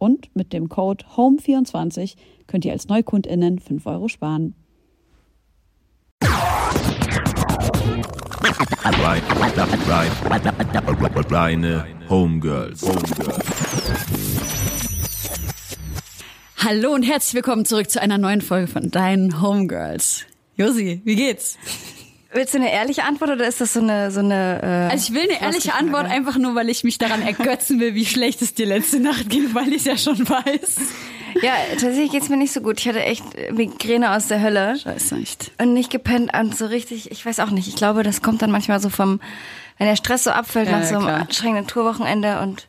Und mit dem Code HOME24 könnt ihr als NeukundInnen 5 Euro sparen. Reine Homegirls. Hallo und herzlich willkommen zurück zu einer neuen Folge von Deinen Homegirls. Josi, wie geht's? Willst du eine ehrliche Antwort oder ist das so eine so eine? Äh, also ich will eine ehrliche Antwort einfach nur, weil ich mich daran ergötzen will, wie schlecht es dir letzte Nacht ging, weil ich es ja schon weiß. Ja, tatsächlich geht's mir nicht so gut. Ich hatte echt Migräne aus der Hölle. Scheiße, echt. Und nicht gepennt und so richtig. Ich weiß auch nicht. Ich glaube, das kommt dann manchmal so vom, wenn der Stress so abfällt ja, nach so einem klar. anstrengenden Tourwochenende und.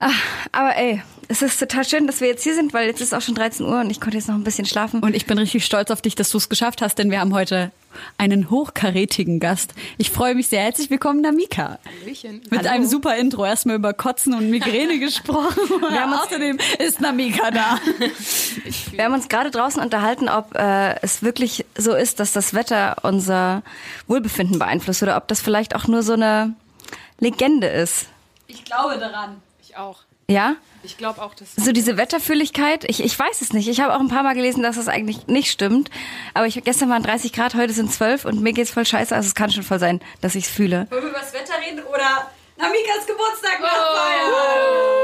Ach, aber ey, es ist total schön, dass wir jetzt hier sind, weil jetzt ist auch schon 13 Uhr und ich konnte jetzt noch ein bisschen schlafen. Und ich bin richtig stolz auf dich, dass du es geschafft hast, denn wir haben heute einen hochkarätigen Gast. Ich freue mich sehr. Herzlich willkommen, Namika. Hallöchen. Mit Hallo. einem super Intro. Erstmal über Kotzen und Migräne gesprochen. Wir haben Außerdem ist Namika da. Wir haben uns gerade draußen unterhalten, ob äh, es wirklich so ist, dass das Wetter unser Wohlbefinden beeinflusst oder ob das vielleicht auch nur so eine Legende ist. Ich glaube daran. Ich auch. Ja? Ich glaube auch, dass. So diese Wetterfühligkeit, ich, ich weiß es nicht. Ich habe auch ein paar Mal gelesen, dass das eigentlich nicht stimmt. Aber ich gestern waren 30 Grad, heute sind 12 und mir geht's voll scheiße. Also es kann schon voll sein, dass ich es fühle. Wollen wir über das Wetter reden oder Namikas Geburtstag oh.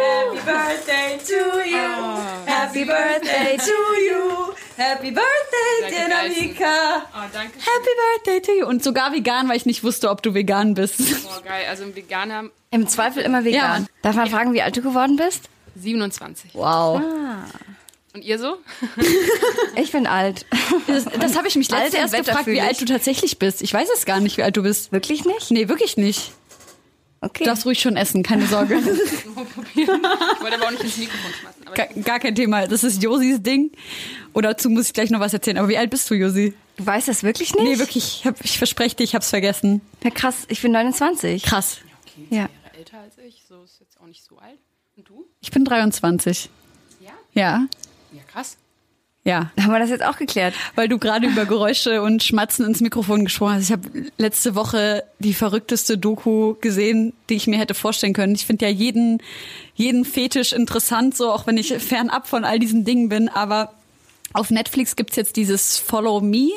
Happy Birthday to you. Oh. Happy Birthday to you. Happy Birthday, dear Namika. Oh, danke schön. Happy Birthday to you. Und sogar vegan, weil ich nicht wusste, ob du vegan bist. Boah, geil. Also ein Veganer. Im Zweifel immer vegan. Ja. Darf man fragen, wie alt du geworden bist? 27. Wow. Ah. Und ihr so? ich bin alt. Das, das habe ich mich letztes erst gefragt, wie alt du tatsächlich bist. Ich weiß es gar nicht, wie alt du bist. Wirklich nicht? Nee, wirklich nicht. Okay. Du darfst ruhig schon essen, keine Sorge. ich wollte aber auch nicht ins Mikrofon schmeißen. Gar, gar, kein Thema. Das ist Josis Ding. Oder dazu muss ich gleich noch was erzählen. Aber wie alt bist du, Josi? Du weißt das wirklich nicht? Nee, wirklich. Ich, hab, ich verspreche dir, ich hab's vergessen. Ja, krass. Ich bin 29. Krass. Okay, ja. Jahre älter als ich. So ist jetzt auch nicht so alt. Und du? Ich bin 23. Ja? Ja. Ja, krass. Ja. Haben wir das jetzt auch geklärt? Weil du gerade über Geräusche und Schmatzen ins Mikrofon gesprochen hast. Ich habe letzte Woche die verrückteste Doku gesehen, die ich mir hätte vorstellen können. Ich finde ja jeden, jeden Fetisch interessant, so auch wenn ich fernab von all diesen Dingen bin. Aber auf Netflix gibt's jetzt dieses Follow Me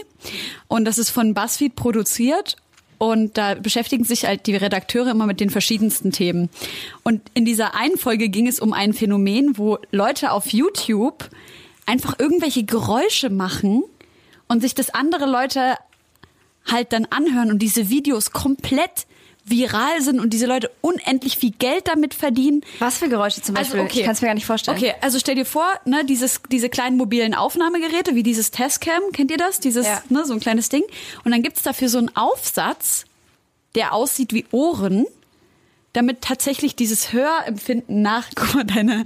und das ist von BuzzFeed produziert und da beschäftigen sich halt die Redakteure immer mit den verschiedensten Themen. Und in dieser einen Folge ging es um ein Phänomen, wo Leute auf YouTube einfach irgendwelche Geräusche machen und sich das andere Leute halt dann anhören und diese Videos komplett viral sind und diese Leute unendlich viel Geld damit verdienen. Was für Geräusche zum also, Beispiel? Also okay. Ich kann es mir gar nicht vorstellen. Okay, also stell dir vor, ne, dieses, diese kleinen mobilen Aufnahmegeräte, wie dieses Testcam, kennt ihr das? Dieses, ja. ne, so ein kleines Ding. Und dann gibt's dafür so einen Aufsatz, der aussieht wie Ohren damit tatsächlich dieses Hörempfinden nach, guck mal, deine,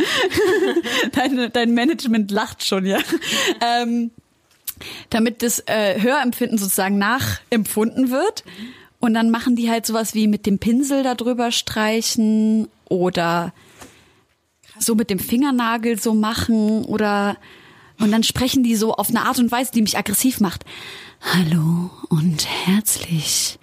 deine, dein Management lacht schon, ja. Ähm, damit das äh, Hörempfinden sozusagen nachempfunden wird. Und dann machen die halt sowas wie mit dem Pinsel darüber streichen oder so mit dem Fingernagel so machen oder und dann sprechen die so auf eine Art und Weise, die mich aggressiv macht. Hallo und herzlich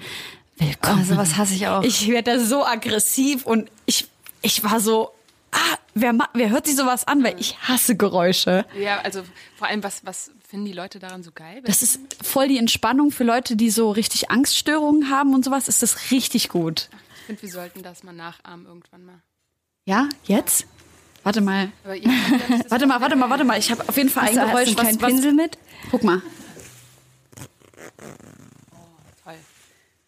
Willkommen. Also was hasse ich auch. Ich werde da so aggressiv und ich, ich war so, ah, wer, wer hört sich sowas an? Weil ich hasse Geräusche. Ja, also vor allem, was, was finden die Leute daran so geil? Das ist voll die Entspannung für Leute, die so richtig Angststörungen haben und sowas. Ist das richtig gut. ich finde, wir sollten das mal nachahmen irgendwann mal. Ja, jetzt? Warte mal. warte mal, warte mal, warte mal. Ich habe auf jeden Fall Hast ein Geräusch. hast du einen was, Pinsel mit? Guck mal.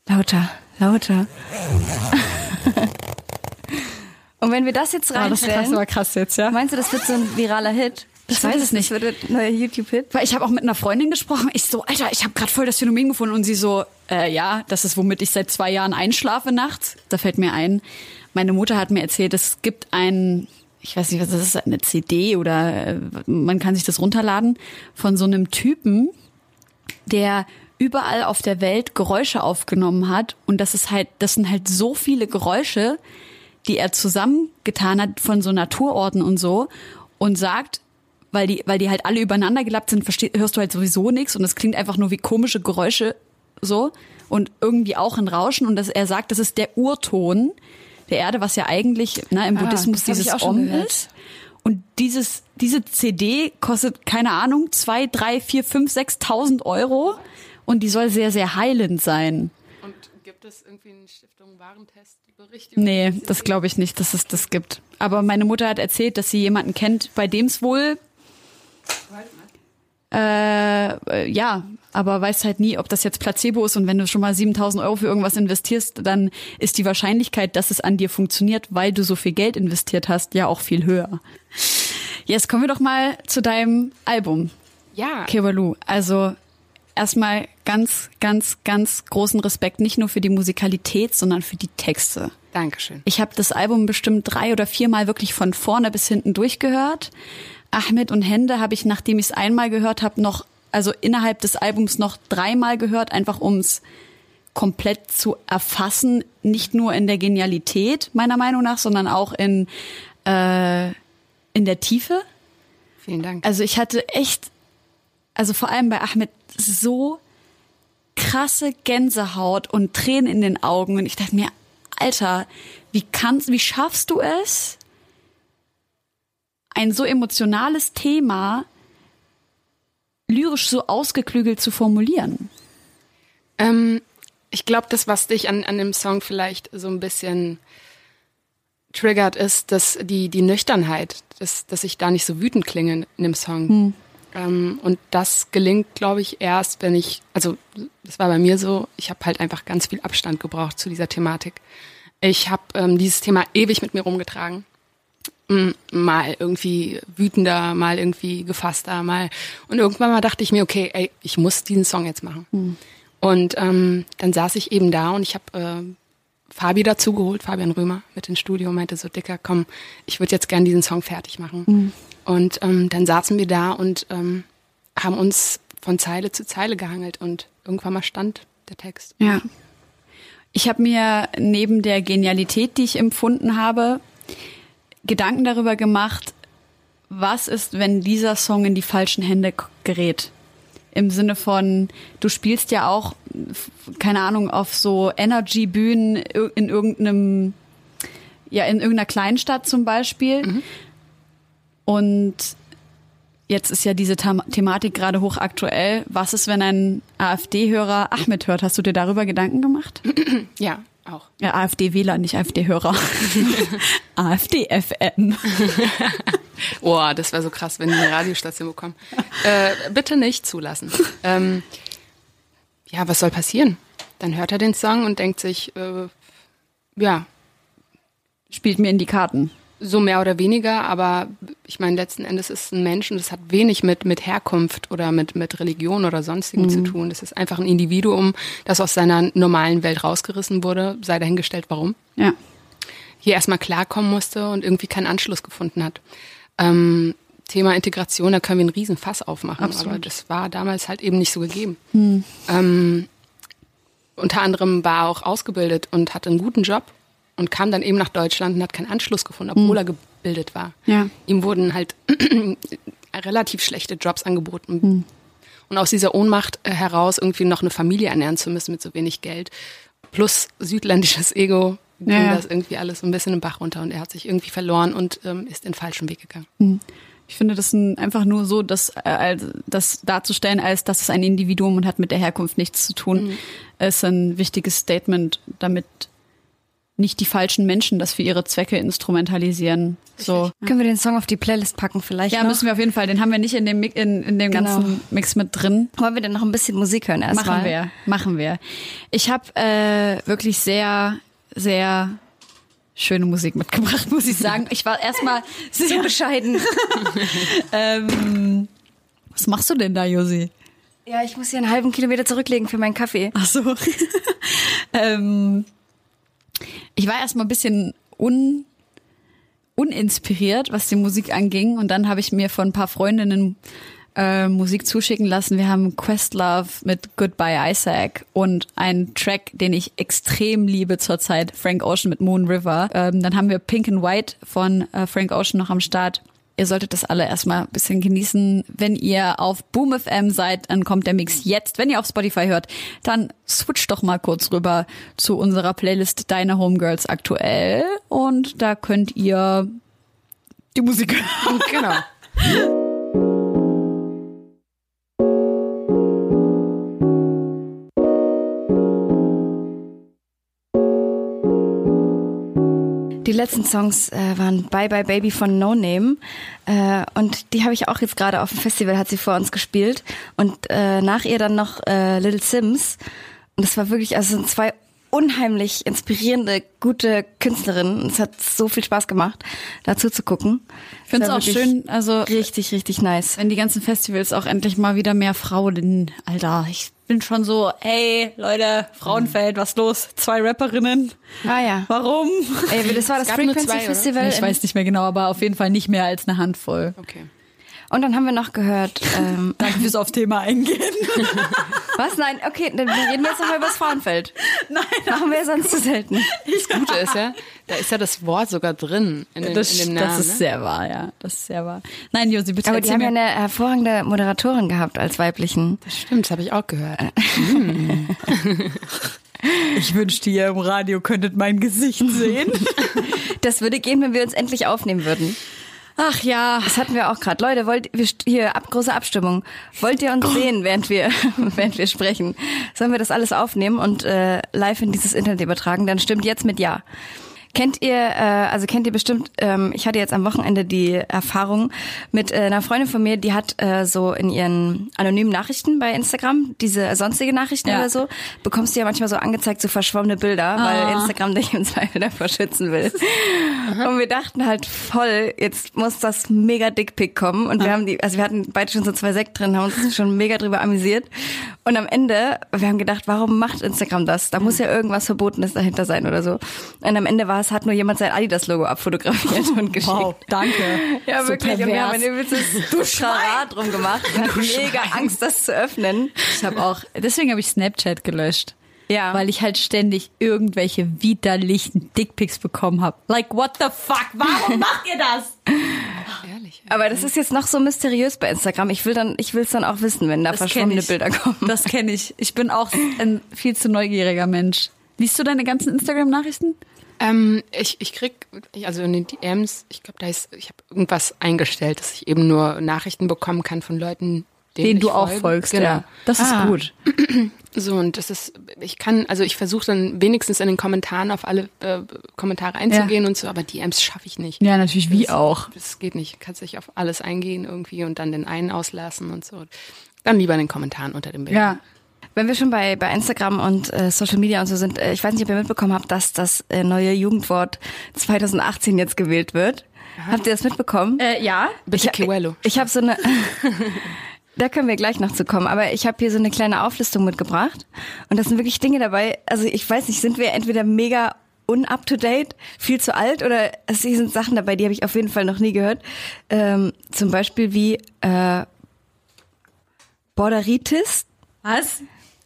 Lauter, lauter. Und wenn wir das jetzt Ah, das ist krass, reinstellen, jetzt, ja. meinst du, das wird so ein viraler Hit? Ich weiß es nicht. Das wird ein neuer YouTube-Hit? Weil ich habe auch mit einer Freundin gesprochen. Ich so, Alter, ich habe gerade voll das Phänomen gefunden. Und sie so, äh, ja, das ist, womit ich seit zwei Jahren einschlafe nachts. Da fällt mir ein, meine Mutter hat mir erzählt, es gibt ein, ich weiß nicht, was das ist, eine CD oder äh, man kann sich das runterladen, von so einem Typen, der überall auf der Welt Geräusche aufgenommen hat. Und das ist halt, das sind halt so viele Geräusche, die er zusammengetan hat von so Naturorten und so und sagt, weil die, weil die halt alle übereinander gelappt sind, versteh, hörst du halt sowieso nichts und es klingt einfach nur wie komische Geräusche so und irgendwie auch ein Rauschen und dass er sagt, das ist der Urton der Erde, was ja eigentlich ne, im Ah, Buddhismus dieses Om ist. Und dieses, diese CD kostet, keine Ahnung, zwei, drei, vier, fünf, sechstausend Euro und die soll sehr, sehr heilend sein. Und gibt es irgendwie einen Stiftung Warentestbericht? Nee, das glaube ich nicht, dass es das gibt. Aber meine Mutter hat erzählt, dass sie jemanden kennt, bei dem es wohl äh, ja, aber weiß halt nie, ob das jetzt Placebo ist und wenn du schon mal 7000 Euro für irgendwas investierst, dann ist die Wahrscheinlichkeit, dass es an dir funktioniert, weil du so viel Geld investiert hast, ja auch viel höher. Jetzt kommen wir doch mal zu deinem Album, Ja. Kewalu. Also erstmal ganz, ganz, ganz großen Respekt, nicht nur für die Musikalität, sondern für die Texte. Dankeschön. Ich habe das Album bestimmt drei oder viermal wirklich von vorne bis hinten durchgehört. Ahmed und Hände habe ich, nachdem ich es einmal gehört habe, noch, also innerhalb des Albums noch dreimal gehört, einfach um es komplett zu erfassen. Nicht nur in der Genialität, meiner Meinung nach, sondern auch in, äh, in der Tiefe. Vielen Dank. Also ich hatte echt, also vor allem bei Ahmed so krasse Gänsehaut und Tränen in den Augen und ich dachte mir, Alter, wie kannst, wie schaffst du es, ein so emotionales Thema lyrisch so ausgeklügelt zu formulieren? Ähm, ich glaube, das, was dich an, an dem Song vielleicht so ein bisschen triggert, ist, dass die, die Nüchternheit, dass, dass ich da nicht so wütend klinge in dem Song. Ähm, und das gelingt, glaube ich, erst, wenn ich, also das war bei mir so, ich habe halt einfach ganz viel Abstand gebraucht zu dieser Thematik. Ich habe ähm, dieses Thema ewig mit mir rumgetragen. Mm, Mal irgendwie wütender, mal irgendwie gefasster, mal. Und irgendwann mal dachte ich mir, okay, ey, ich muss diesen Song jetzt machen. Und ähm, dann saß ich eben da und ich habe äh, Fabi dazu geholt, Fabian Römer mit ins Studio und meinte so, Dicker, komm, ich würde jetzt gern diesen Song fertig machen. Und ähm, dann saßen wir da und ähm, haben uns von Zeile zu Zeile gehangelt und irgendwann mal stand der Text. Ja. Ich habe mir neben der Genialität, die ich empfunden habe, Gedanken darüber gemacht, was ist, wenn dieser Song in die falschen Hände gerät. Im Sinne von, du spielst ja auch, keine Ahnung, auf so Energy-Bühnen in irgendeinem, ja, in irgendeiner Kleinstadt zum Beispiel. Und jetzt ist ja diese Thematik gerade hochaktuell. Was ist, wenn ein AfD-Hörer Ahmed hört? Hast du dir darüber Gedanken gemacht? Ja, auch. Ja, AfD-Wähler, nicht AfD-Hörer. AfD-FM. Oh, das wäre so krass, wenn die eine Radiostation bekommen. Äh, bitte nicht zulassen. Ähm, ja, was soll passieren? Dann hört er den Song und denkt sich, äh, ja, Spielt mir in die Karten. so mehr oder weniger, aber ich meine, letzten Endes ist es ein Mensch und es hat wenig mit, mit Herkunft oder mit, mit Religion oder sonstigen zu tun. Das ist einfach ein Individuum, das aus seiner normalen Welt rausgerissen wurde, sei dahingestellt, warum. Ja. Hier erstmal klarkommen musste und irgendwie keinen Anschluss gefunden hat. Ähm, Thema Integration, da können wir einen riesen Fass aufmachen, Absolut. aber das war damals halt eben nicht so gegeben. Ähm, unter anderem war er auch ausgebildet und hatte einen guten Job und kam dann eben nach Deutschland und hat keinen Anschluss gefunden, obwohl er gebildet war. Ja. Ihm wurden halt relativ schlechte Jobs angeboten. Und aus dieser Ohnmacht äh, heraus irgendwie noch eine Familie ernähren zu müssen mit so wenig Geld, plus südländisches Ego, ging Ja, das irgendwie alles so ein bisschen im Bach runter und er hat sich irgendwie verloren und ähm, ist den falschen Weg gegangen. Ich finde das ein, einfach nur so, das, äh, das darzustellen, als dass es ein Individuum und hat mit der Herkunft nichts zu tun, ist ein wichtiges Statement, damit nicht die falschen Menschen das für ihre Zwecke instrumentalisieren. So. Können wir den Song auf die Playlist packen vielleicht? Ja, noch? müssen wir auf jeden Fall. Den haben wir nicht in dem, in, in dem Genau. ganzen Mix mit drin. Wollen wir denn noch ein bisschen Musik hören erstmal? Machen wir, machen wir. Ich habe äh, wirklich sehr, sehr schöne Musik mitgebracht, muss ich sagen. Ich war erstmal sehr bescheiden. ähm, Was machst du denn da, Josi? ja, ich muss hier einen halben Kilometer zurücklegen für meinen Kaffee. Ach so. ähm, ich war erstmal ein bisschen un, uninspiriert, was die Musik anging. Und dann habe ich mir von ein paar Freundinnen äh, Musik zuschicken lassen. Wir haben Questlove mit Goodbye Isaac und einen Track, den ich extrem liebe zurzeit, Frank Ocean mit Moon River. Ähm, dann haben wir Pink and White von äh, Frank Ocean noch am Start. Ihr solltet das alle erstmal ein bisschen genießen. Wenn ihr auf Boom FM seid, dann kommt der Mix jetzt. Wenn ihr auf Spotify hört, dann switcht doch mal kurz rüber zu unserer Playlist Deine Homegirls aktuell. Und da könnt ihr die Musik hören. Genau. Die letzten Songs äh, waren Bye Bye Baby von No Name. Äh, und die habe ich auch jetzt gerade auf dem Festival hat sie vor uns gespielt. Und äh, nach ihr dann noch äh, Little Sims. Und das war wirklich also sind zwei unheimlich inspirierende gute Künstlerinnen und es hat so viel Spaß gemacht dazu zu gucken. Ich finde es auch schön, also richtig richtig nice. wenn die ganzen Festivals auch endlich mal wieder mehr Frauen, Alter, ich bin schon so, hey, Leute, Frauenfeld, was los? Zwei Rapperinnen. Ah ja. Warum? Ey, das war das Frequency zwei? Festival. Ich weiß nicht mehr genau, aber auf jeden Fall nicht mehr als eine Handvoll. Okay. Und dann haben wir noch gehört, ähm, Danke fürs auf Thema eingehen. was? Nein, okay, dann reden wir jetzt nochmal über das Frauenfeld. Nein, Machen wir sonst zu selten. Das Gute ist ja, da ist ja das Wort sogar drin in, den, das, in dem Namen. das ist ne? sehr wahr, ja. Das ist sehr wahr. Nein, Josi, bitte Aber die haben ja eine hervorragende Moderatorin gehabt als weiblichen. Das stimmt, das habe ich auch gehört. Ich wünschte, ihr im Radio könntet mein Gesicht sehen. Das würde gehen, wenn wir uns endlich aufnehmen würden. Ach ja. Das hatten wir auch gerade. Leute, wollt wir hier ab, große Abstimmung. Wollt ihr uns sehen, während wir während wir sprechen? Sollen wir das alles aufnehmen und äh, live in dieses Internet übertragen? Dann stimmt jetzt mit ja. Kennt ihr, äh, also kennt ihr bestimmt, ähm, ich hatte jetzt am Wochenende die Erfahrung mit äh, einer Freundin von mir, die hat äh, so in ihren anonymen Nachrichten bei Instagram, diese sonstige Nachrichten Ja. oder so, bekommst du ja manchmal so angezeigt, so verschwommene Bilder, weil Instagram dich im Zweifel davor schützen will. Und wir dachten halt voll, jetzt muss das mega Dickpick kommen. Und wir haben die, also wir hatten beide schon so zwei Sekt drin, haben uns schon mega drüber amüsiert. Und am Ende, wir haben gedacht, warum macht Instagram das? Da muss ja irgendwas Verbotenes dahinter sein oder so. Und am Ende war es, hat nur jemand sein Adidas-Logo abfotografiert und geschickt. Wow, danke. Ja, So wirklich. Und wir haben ein pervers. übelstes Trara drum gemacht. Wir hatten mega Angst, das zu öffnen. Ich habe auch, deswegen habe ich Snapchat gelöscht. Ja. Weil ich halt ständig irgendwelche widerlichen Dickpics bekommen habe. Like, what the fuck? Warum macht ihr das? Ehrlich. Aber das ist jetzt noch so mysteriös bei Instagram. Ich will dann, ich will es dann auch wissen, wenn da Das verschwommene ich. Bilder kommen. Das kenne ich. Ich bin auch ein viel zu neugieriger Mensch. Liest du deine ganzen Instagram-Nachrichten? Ähm, ich, ich krieg, also in den DMs, ich glaube, da ist, ich habe irgendwas eingestellt, dass ich eben nur Nachrichten bekommen kann von Leuten, denen Den ich du auch folge. folgst, Genau. ja. Das ist Ah. gut. So, und das ist, ich kann, also ich versuche dann wenigstens in den Kommentaren auf alle äh, Kommentare einzugehen und so, aber DMs schaffe ich nicht. Ja, natürlich, wie auch. Das geht nicht. Kannst nicht auf alles eingehen irgendwie und dann den einen auslassen und so. Dann lieber in den Kommentaren unter dem Bild. Ja. Wenn wir schon bei, bei Instagram und äh, Social Media und so sind, äh, ich weiß nicht, ob ihr mitbekommen habt, dass das äh, neue Jugendwort 2018 jetzt gewählt wird. Habt ihr das mitbekommen? Äh, ja. Bitte ich, Kiwello. Ich habe so eine. Da können wir gleich noch zu kommen, aber ich habe hier so eine kleine Auflistung mitgebracht und das sind wirklich Dinge dabei. Also ich weiß nicht, sind wir entweder mega unup to date, viel zu alt oder es sind Sachen dabei, die habe ich auf jeden Fall noch nie gehört. Ähm, zum Beispiel wie äh, Borderitis. Was?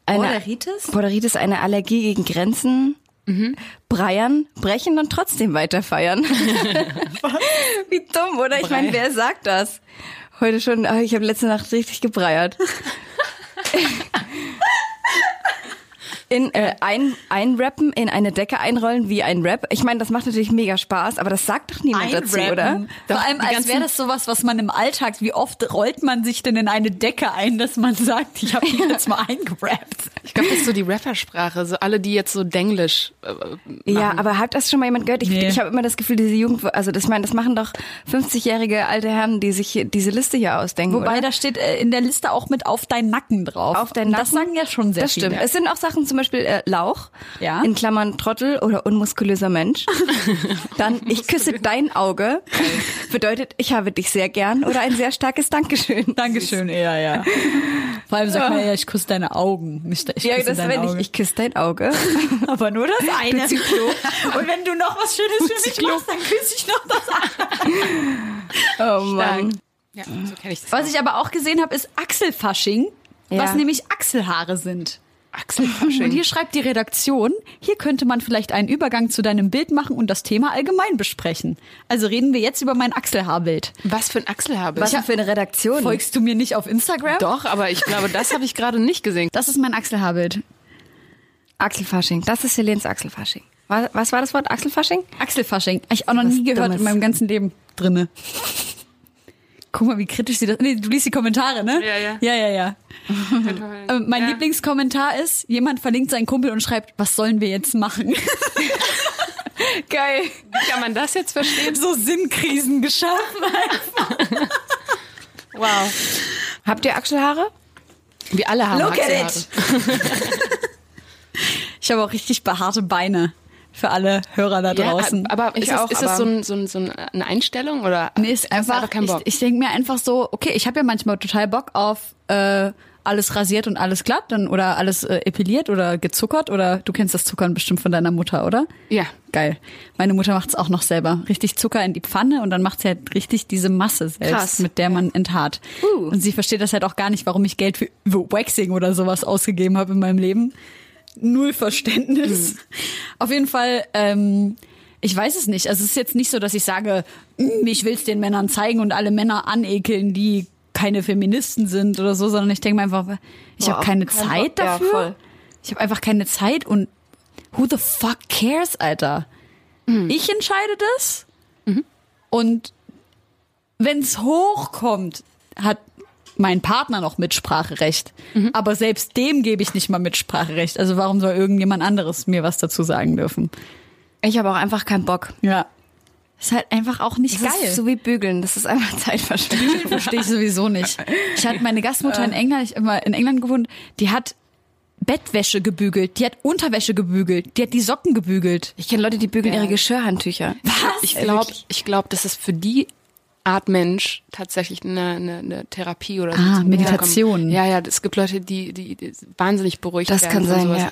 Eine, Borderitis? Borderitis, eine Allergie gegen Grenzen. Breiern, brechen und trotzdem weiter feiern. Wie dumm, oder? Ich meine, wer sagt das? Heute schon, ah, ich habe letzte Nacht richtig gebreiert. in äh, ein, einrappen, in eine Decke einrollen wie ein Rap. Ich meine, das macht natürlich mega Spaß, aber das sagt doch niemand dazu, oder? Vor allem, als wäre das sowas, was man im Alltag, wie oft rollt man sich denn in eine Decke ein, dass man sagt, ich habe mich jetzt mal eingerappt. Ich glaube, das ist so die Rappersprache, so alle, die jetzt so Denglisch äh, machen. Ja, aber hat das schon mal jemand gehört? Ich, Nee. ich habe immer das Gefühl, diese Jugend, also das, ich meine, das machen doch 50-jährige alte Herren, die sich hier diese Liste hier ausdenken. Wobei, oder? da steht äh, in der Liste auch mit auf deinen Nacken drauf. Auf deinen Und Das Nacken? sagen ja schon sehr das viele. stimmt. Es sind auch Sachen, zum Beispiel äh, Lauch, Ja. in Klammern Trottel oder unmuskulöser Mensch. Dann, ich küsse dein Auge, bedeutet, ich habe dich sehr gern oder ein sehr starkes Dankeschön. Dankeschön, eher, ja. Vor allem sagt man ja, ich küsse deine Augen. Nicht, ich Ja, küsse das dein wenn Auge. ich, ich küsse dein Auge. Aber nur das eine. Zyklop. Und wenn du noch was Schönes für mich machst, dann küsse ich noch das andere. Oh Mann. Ja, so ich das. Was ich aber auch gesehen habe, ist Achselfasching, Ja. was nämlich Achselhaare sind. Und Achselfasching. hier schreibt die Redaktion, hier könnte man vielleicht einen Übergang zu deinem Bild machen und das Thema allgemein besprechen. Also reden wir jetzt über mein Achselhaarbild. Was für ein Achselhaarbild. Was für eine Redaktion? Folgst du mir nicht auf Instagram? Doch, aber ich glaube, das habe ich gerade nicht gesehen. Das ist mein Achselhaarbild. Achselfasching. Das ist Helens Achselfasching. Was, was war das Wort? Achselfasching? Achselfasching. Ich auch noch nie gehört Dummes. in meinem ganzen Leben drinne. Guck mal, wie kritisch sie das. Nee, du liest die Kommentare, ne? Ja, ja. Ja, ja, ja. Äh, mein Ja. Lieblingskommentar ist, jemand verlinkt seinen Kumpel und schreibt, was sollen wir jetzt machen? Geil. Wie kann man das jetzt verstehen? so Sinnkrisen geschaffen. Wow. Habt ihr Achselhaare? Wir alle haben Look at Achselhaare. it. Ich habe auch richtig behaarte Beine für alle Hörer da Ja, draußen. aber Ich ist, das, auch, ist das aber- so, ein, so, ein, so eine Einstellung oder Nee, ist du einfach, keinen Bock? ich, ich denke mir einfach so, okay, ich habe ja manchmal total Bock auf äh, alles rasiert und alles glatt dann oder alles äh, epiliert oder gezuckert oder du kennst das Zuckern bestimmt von deiner Mutter, oder? ja. Geil. Meine Mutter macht's auch noch selber. Richtig Zucker in die Pfanne und dann macht sie halt richtig diese Masse selbst, Krass. mit der man enthaart. Uh. Und sie versteht das halt auch gar nicht, warum ich Geld für Waxing oder sowas ausgegeben habe in meinem Leben. Null Verständnis. Mhm. Auf jeden Fall, ähm, ich weiß es nicht. Also es ist jetzt nicht so, dass ich sage, "Mm, ich will's den Männern zeigen und alle Männer anekeln, die keine Feministen sind oder so, sondern ich denke mir einfach, ich habe keine kein Zeit Bock. Ja, dafür. voll. Ich habe einfach keine Zeit und who the fuck cares, Alter? Mhm. Ich entscheide das und wenn's hochkommt, hat mein Partner noch Mitspracherecht. Mhm. Aber selbst dem gebe ich nicht mal Mitspracherecht. Also warum soll irgendjemand anderes mir was dazu sagen dürfen? Ich habe auch einfach keinen Bock. Ja. Ist halt einfach auch nicht Das geil. ist so wie bügeln. Das ist einfach Zeitverschwendung. Verstehe ich sowieso nicht. Ich hatte meine Gastmutter in England, ich immer in England gewohnt, die hat Bettwäsche gebügelt, die hat Unterwäsche gebügelt, die hat die Socken gebügelt. Ich kenne Leute, die bügeln ihre Geschirrhandtücher. Was? Ich glaube, ich glaub, das ist für die Art Mensch tatsächlich eine, eine, eine Therapie oder so. Ah, Meditation. Ja, ja, es gibt Leute, die, die, die wahnsinnig beruhigt Das werden. kann von sein, ja.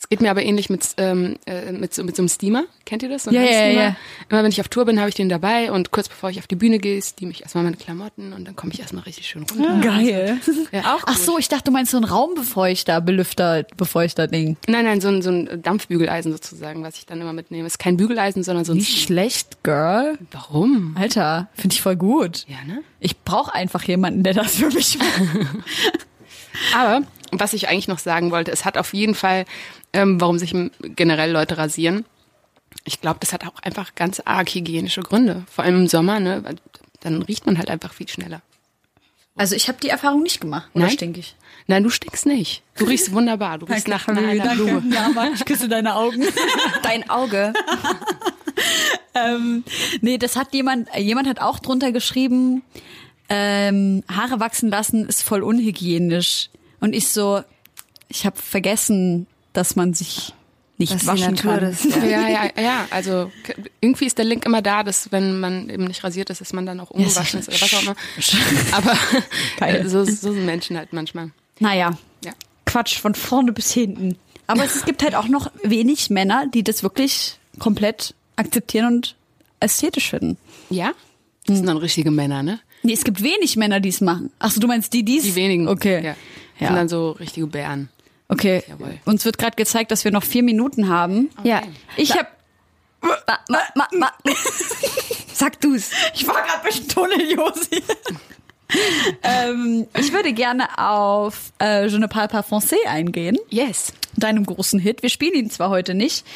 Es geht mir aber ähnlich mit, ähm, äh, mit, so, mit so einem Steamer. Kennt ihr das? So Ja, ja, ja. Immer wenn ich auf Tour bin, habe ich den dabei und kurz bevor ich auf die Bühne gehe, steam ich erstmal meine Klamotten und dann komme ich erstmal richtig schön runter. Geil. Ja, auch Ach so, ich dachte, du meinst so ein Raumbefeuchter, Belüfter, Befeuchter-Ding. Nein, nein, so ein, so ein Dampfbügeleisen sozusagen, was ich dann immer mitnehme. Ist kein Bügeleisen, sondern so ein Nicht schlecht, Girl. Warum? Alter, finde ich voll gut. Ja, ne? Ich brauche einfach jemanden, der das für mich macht. Aber was ich eigentlich noch sagen wollte, es hat auf jeden Fall, ähm, warum sich generell Leute rasieren. Ich glaube, das hat auch einfach ganz arg hygienische Gründe. Vor allem im Sommer, ne? Dann riecht man halt einfach viel schneller. Also ich habe die Erfahrung nicht gemacht. Oder Nein? stink ich? Nein, du stinkst nicht. Du riechst wunderbar. Du riechst nach, einer Blume. Ja, Mann, ich küsse deine Augen. Dein Auge. ähm, nee, das hat jemand, äh, jemand hat auch drunter geschrieben, ähm, Haare wachsen lassen ist voll unhygienisch. Und ich so, ich habe vergessen, dass man sich nicht Dass waschen kann. das- Ja, ja, ja. Also k- irgendwie ist der Link immer da, dass wenn man eben nicht rasiert ist, dass man dann auch ungewaschen ist oder was auch immer. Aber Geil. äh, so, so sind Menschen halt manchmal. Naja, Ja. Quatsch von vorne bis hinten. Aber es gibt halt auch noch wenig Männer, die das wirklich komplett akzeptieren und ästhetisch finden. Ja? Das sind dann richtige Männer, ne? Nee, es gibt wenig Männer, die es machen. Ach so, du meinst die, die es? Die wenigen. Okay. Ja. Ja. sind dann so richtige Bären. Okay. Jawohl. Uns wird gerade gezeigt, dass wir noch vier Minuten haben. Ja. Ich habe. Sag du's. Ich war gerade den Tunnel, Josi. ähm, ich würde gerne auf äh, Je ne parle pas français eingehen. Yes. Deinem großen Hit. Wir spielen ihn zwar heute nicht,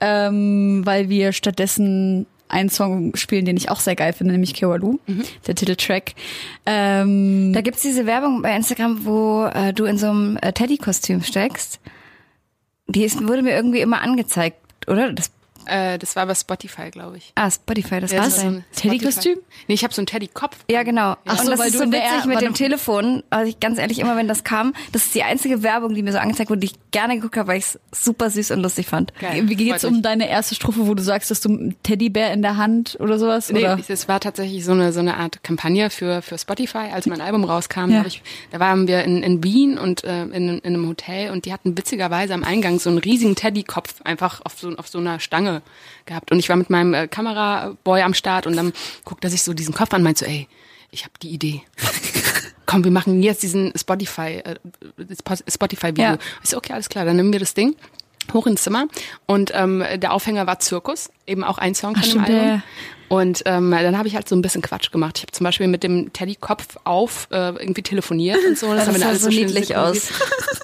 ähm, weil wir stattdessen einen Song spielen, den ich auch sehr geil finde, nämlich Kewalu, mhm. der Titeltrack. Ähm, da gibt's diese Werbung bei Instagram, wo äh, du in so einem äh, Teddy-Kostüm steckst. Die ist, wurde mir irgendwie immer angezeigt, oder? Das äh, das war bei Spotify, glaube ich. Ah, Spotify, das ja, war so Teddy-Kostüm? Nee, ich habe so einen Teddy-Kopf. Ja, genau. Ach so, und das weil ist du so der witzig mit dem Telefon. Also ich ganz ehrlich, immer wenn das kam, das ist die einzige Werbung, die mir so angezeigt wurde, die ich gerne geguckt habe, weil ich es super süß und lustig fand. Geil. Wie geht's Freut um deine erste Strophe, wo du sagst, dass du einen Teddybär in der Hand oder sowas? Nee, oder? es war tatsächlich so eine so eine Art Kampagne für für Spotify, als mein Album rauskam. Ja. Da, ich, da waren wir in, in Wien und äh, in, in einem Hotel und die hatten witzigerweise am Eingang so einen riesigen Teddykopf einfach auf so auf so einer Stange gehabt und ich war mit meinem äh, Kameraboy am Start und dann guckt er sich so diesen Kopf an, und meint so, ey, ich habe die Idee. Komm, wir machen jetzt diesen Spotify äh, Spotify Video. Ja. Ich so, okay, alles klar, dann nehmen wir das Ding hoch ins Zimmer und ähm, der Aufhänger war Zirkus, eben auch ein Song von Ach, dem stimmt, Album. ja, ja. Und ähm, dann habe ich halt so ein bisschen Quatsch gemacht. Ich habe zum Beispiel mit dem Teddykopf auf äh, irgendwie telefoniert und so. Das wir sah alles so schön niedlich synchronisiert.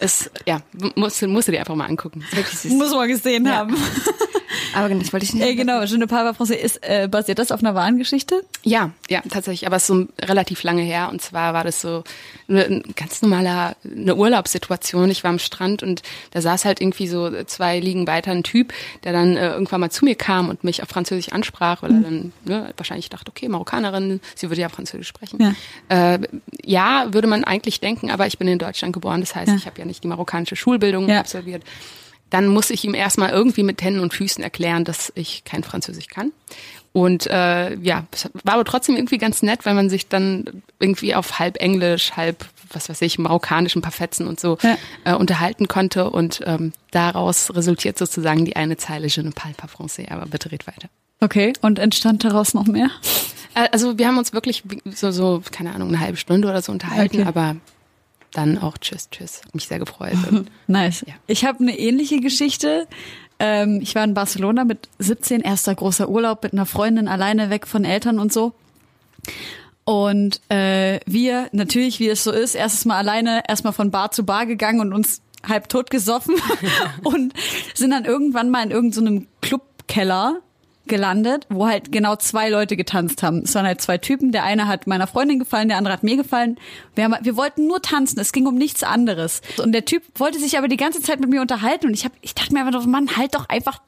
Ist, ja, musst, du- musst du dir einfach mal angucken. Ist wirklich süß. Muss man gesehen haben. Aber genau, das wollte ich nicht. Äh, genau, Je ne parle pas français ist, äh, basiert das auf einer wahren Geschichte? Ja, ja, tatsächlich. Aber es ist so relativ lange her. Und zwar war das so eine, ein ganz normaler, eine Urlaubssituation. Ich war am Strand und da saß halt irgendwie so zwei Liegen weiter ein Typ, der dann äh, irgendwann mal zu mir kam und mich auf Französisch ansprach, weil er dann ne, wahrscheinlich dachte, okay, Marokkanerin, sie würde ja Französisch sprechen. Ja. Äh, ja, würde man eigentlich denken, aber ich bin in Deutschland geboren. Das heißt, Ja. ich habe ja nicht die marokkanische Schulbildung Ja. absolviert. Dann muss ich ihm erstmal irgendwie mit Händen und Füßen erklären, dass ich kein Französisch kann. Und äh, ja, war aber trotzdem irgendwie ganz nett, weil man sich dann irgendwie auf halb Englisch, halb, was weiß ich, marokkanisch, ein paar Fetzen und so Ja. äh, unterhalten konnte. Und ähm, daraus resultiert sozusagen die eine Zeile Je ne parle pas français, aber bitte red weiter. Okay. Und entstand daraus noch mehr? Äh, Also wir haben uns wirklich so, so, keine Ahnung, eine halbe Stunde oder so unterhalten, Okay. aber dann auch tschüss, tschüss. Hat mich sehr gefreut. Nice. Ja. Ich habe eine ähnliche Geschichte. Ähm, ich war in Barcelona mit 17, erster großer Urlaub mit einer Freundin alleine weg von Eltern und so. Und äh, wir, natürlich, wie es so ist, erstes Mal alleine, erstmal von Bar zu Bar gegangen und uns halb tot gesoffen und sind dann irgendwann mal in irgendeinem Clubkeller gelandet, wo halt genau zwei Leute getanzt haben. Es waren halt zwei Typen. Der eine hat meiner Freundin gefallen, der andere hat mir gefallen. Wir, haben, wir wollten nur tanzen. Es ging um nichts anderes. Und der Typ wollte sich aber die ganze Zeit mit mir unterhalten. Und ich hab, ich dachte mir einfach, so, Mann, halt doch einfach